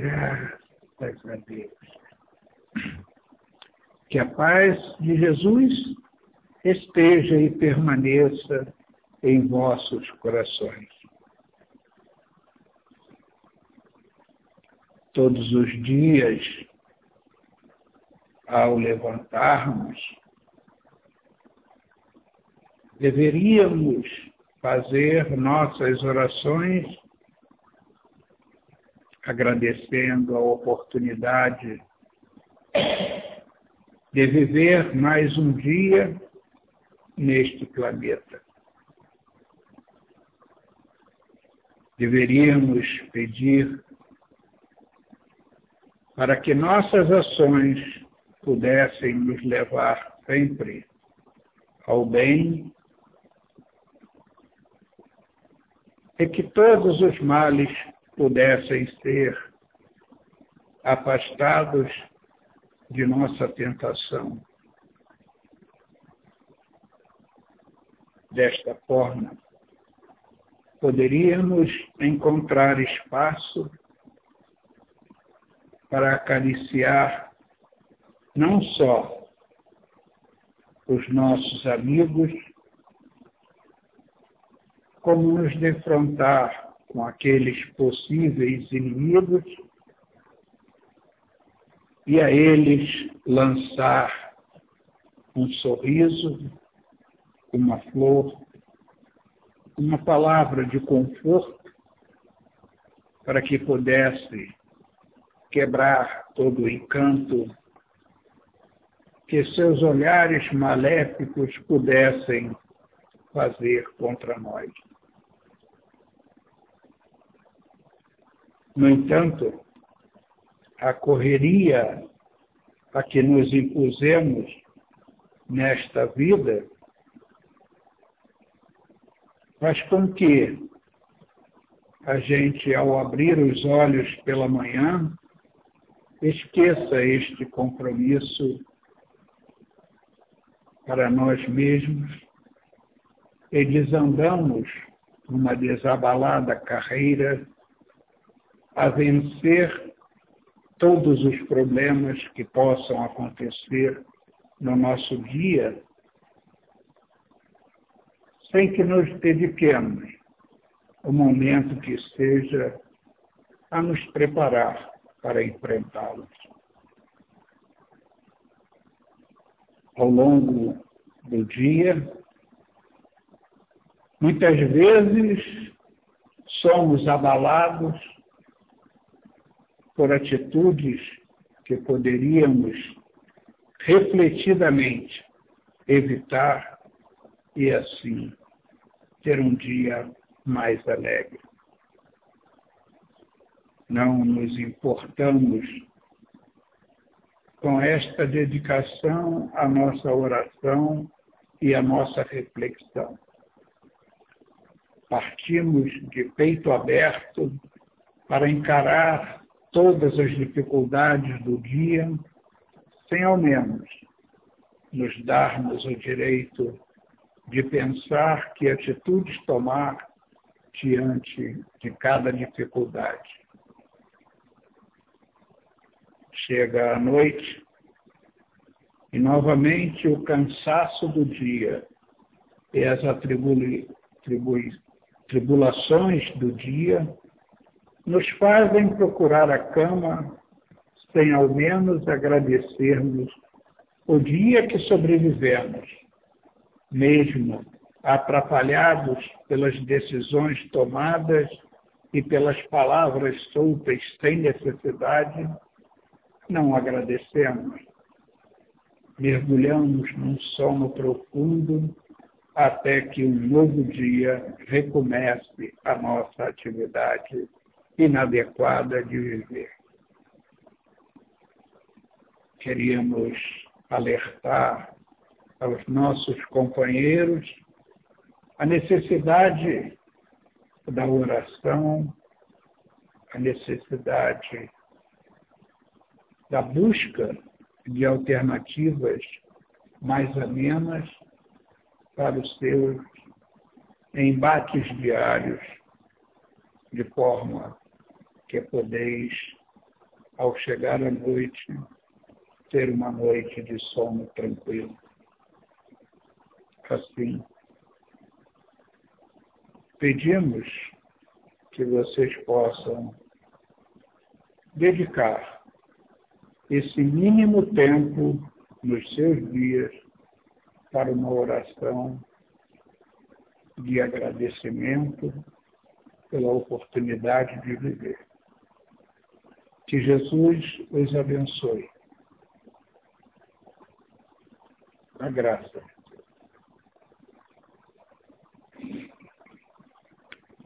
Graças a Deus. Que a paz de Jesus esteja e permaneça em vossos corações. Todos os dias, ao levantarmos, deveríamos fazer nossas orações agradecendo a oportunidade de viver mais um dia neste planeta. Deveríamos pedir para que nossas ações pudessem nos levar sempre ao bem e que todos os males pudessem ser afastados de nossa tentação. Desta forma, poderíamos encontrar espaço para acariciar não só os nossos amigos, como nos defrontar com aqueles possíveis inimigos e a eles lançar um sorriso, uma flor, uma palavra de conforto para que pudesse quebrar todo o encanto que seus olhares maléficos pudessem fazer contra nós. No entanto, a correria a que nos impusemos nesta vida faz com que a gente, ao abrir os olhos pela manhã, esqueça este compromisso para nós mesmos e desandamos numa desabalada carreira a vencer todos os problemas que possam acontecer no nosso dia, sem que nos dediquemos o momento que seja a nos preparar para enfrentá-los. Ao longo do dia, muitas vezes somos abalados por atitudes que poderíamos refletidamente evitar e assim ter um dia mais alegre. Não nos importamos com esta dedicação à nossa oração e à nossa reflexão. Partimos de peito aberto para encarar todas as dificuldades do dia, sem ao menos nos darmos o direito de pensar que atitudes tomar diante de cada dificuldade. Chega a noite e novamente o cansaço do dia e as atribui, tribui, tribulações do dia nos fazem procurar a cama sem ao menos agradecermos o dia que sobrevivemos, mesmo atrapalhados pelas decisões tomadas e pelas palavras soltas sem necessidade, não agradecemos. Mergulhamos num sono profundo até que um novo dia recomece a nossa atividade inadequada de viver. Queríamos alertar aos nossos companheiros a necessidade da oração, a necessidade da busca de alternativas mais amenas para os seus embates diários, de forma que podeis ao chegar a noite, ter uma noite de sono tranquilo. Assim, pedimos que vocês possam dedicar esse mínimo tempo nos seus dias para uma oração de agradecimento pela oportunidade de viver. Que Jesus os abençoe. A graça.